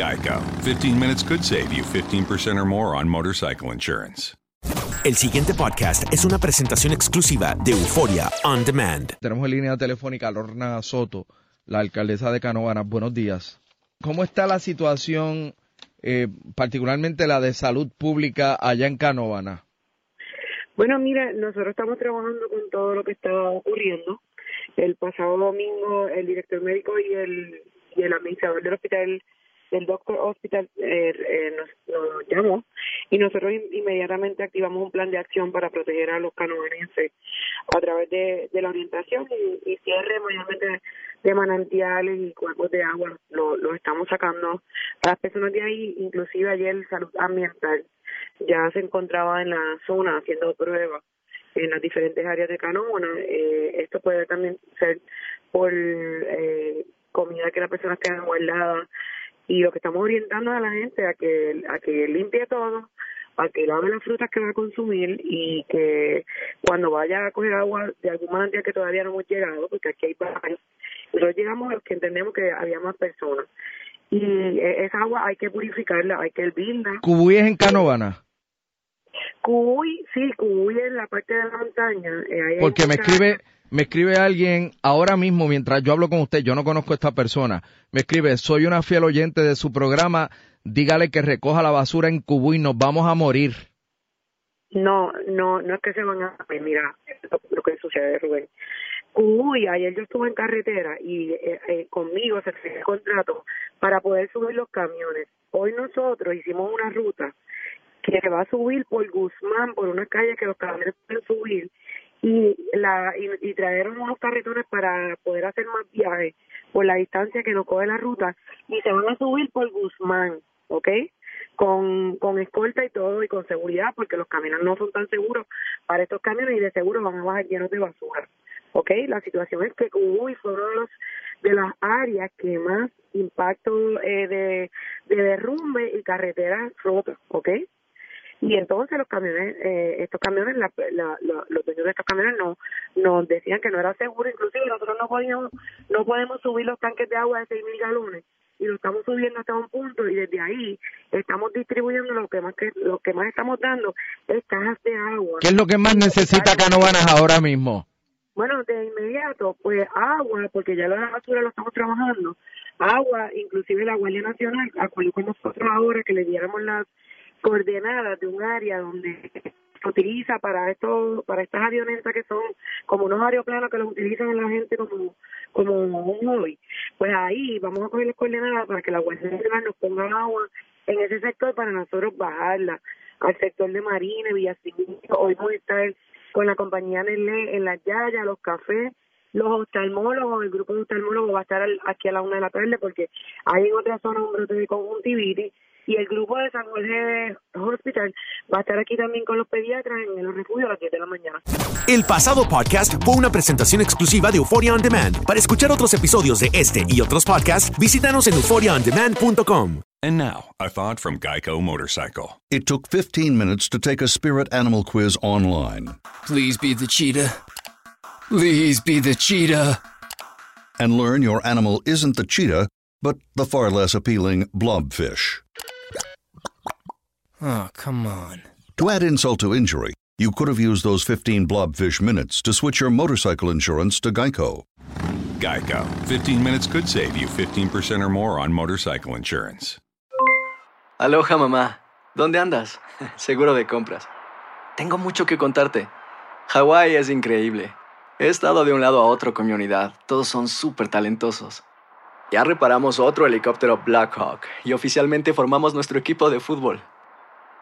Geico. 15 minutes could save you 15% or more on motorcycle insurance. El siguiente podcast es una presentación exclusiva de Euforia On Demand. Tenemos en línea telefónica a Lorna Soto, la alcaldesa de Canóvanas. Buenos días. ¿Cómo está la situación, eh, particularmente la de salud pública allá en Canóvanas? Bueno, mira, nosotros estamos trabajando con todo lo que está ocurriendo. El pasado domingo el director médico y el, y el administrador del hospital del Doctor Hospital eh, eh, nos, nos, llamó y nosotros inmediatamente activamos un plan de acción para proteger a los canovanenses a través de, la orientación y, y, cierre mayormente de manantiales y cuerpos de agua lo, lo estamos sacando a las personas de ahí inclusive ayer salud ambiental ya se encontraba en la zona haciendo pruebas en las diferentes áreas de Canóvana. Eh, esto puede también ser por eh, comida que la persona esté guardada y lo que estamos orientando a la gente a que a que limpie todo a que lave las frutas que va a consumir y que cuando vaya a coger agua de algún manantial que todavía no hemos llegado, porque aquí hay varios, nosotros llegamos a los que entendemos que había más personas. Y esa agua hay que purificarla, hay que hervirla. ¿Cubuy es en Canovana? Cubuy, sí, Cubuy es la parte de la montaña. Eh, porque me escribe me escribe alguien ahora mismo mientras yo hablo con usted, yo no conozco a esta persona, me escribe, soy una fiel oyente de su programa, dígale que recoja la basura en Cubuy, nos vamos a morir. No, no, no es que se van a morir, mira lo, lo que sucede, Rubén. Cubuy, ayer yo estuve en carretera y eh, eh, conmigo se firmó el contrato para poder subir los camiones. Hoy nosotros hicimos una ruta que va a subir por Guzmán, por una calle que los camiones pueden subir y la y, y trajeron unos carretones para poder hacer más viajes por la distancia que nos coge la ruta y se van a subir por Guzmán, ¿ok? Con, con escolta y todo y con seguridad porque los camiones no son tan seguros para estos camiones y de seguro van a bajar llenos de basura, ¿ok? La situación es que Cubuy fue uno de, los, de las áreas que más impacto eh, de, de derrumbe y carreteras rotas, ¿ok? Y entonces los camiones eh, estos camiones la, la, la, los dueños de estos camiones no nos decían que no era seguro inclusive nosotros no podíamos no podemos subir los tanques de agua de seis mil galones y lo estamos subiendo hasta un punto y desde ahí estamos distribuyendo lo que más que lo que más estamos dando es cajas de agua. ¿Qué es lo que más necesita Canovanas ahora mismo? Bueno, de inmediato, pues agua, porque ya la basura lo estamos trabajando, agua, inclusive la Guardia Nacional, acuerdo con nosotros ahora que le diéramos las coordenadas de un área donde se utiliza para esto, para estas avionetas que son como unos aeroplanos que los utilizan la gente como como un hobby. Pues ahí vamos a coger las coordenadas para que la Guardia Nacional nos ponga agua en ese sector para nosotros bajarla al sector de Marina, Villacimillo, hoy vamos a estar con la compañía Nelé en las Yaya, los cafés, los oftalmólogos, el grupo de oftalmólogos va a estar aquí a la una de la tarde porque hay en otra zona un brote de conjuntivitis y el grupo de San Jorge Hospital va a estar aquí también con los pediatras en el refugio a las 10 de la mañana. El pasado podcast fue una presentación exclusiva de Euphoria On Demand. Para escuchar otros episodios de este y otros podcasts, visítanos en euphoriaondemand.com. And now, a thought from Geico Motorcycle. It took 15 minutes to take a spirit animal quiz online. Please be the cheetah. Please be the cheetah. And learn your animal isn't the cheetah, but the far less appealing blobfish. Oh, come on. To add insult to injury, you could have used those 15 blobfish minutes to switch your motorcycle insurance to Geico. Geico. 15 minutes could save you 15% or more on motorcycle insurance. Aloha mamá. ¿Dónde andas? Seguro de compras. Tengo mucho que contarte. Hawái es increíble. He estado de un lado a otro con mi unidad. Todos son súper talentosos. Ya reparamos otro helicóptero Blackhawk y oficialmente formamos nuestro equipo de fútbol.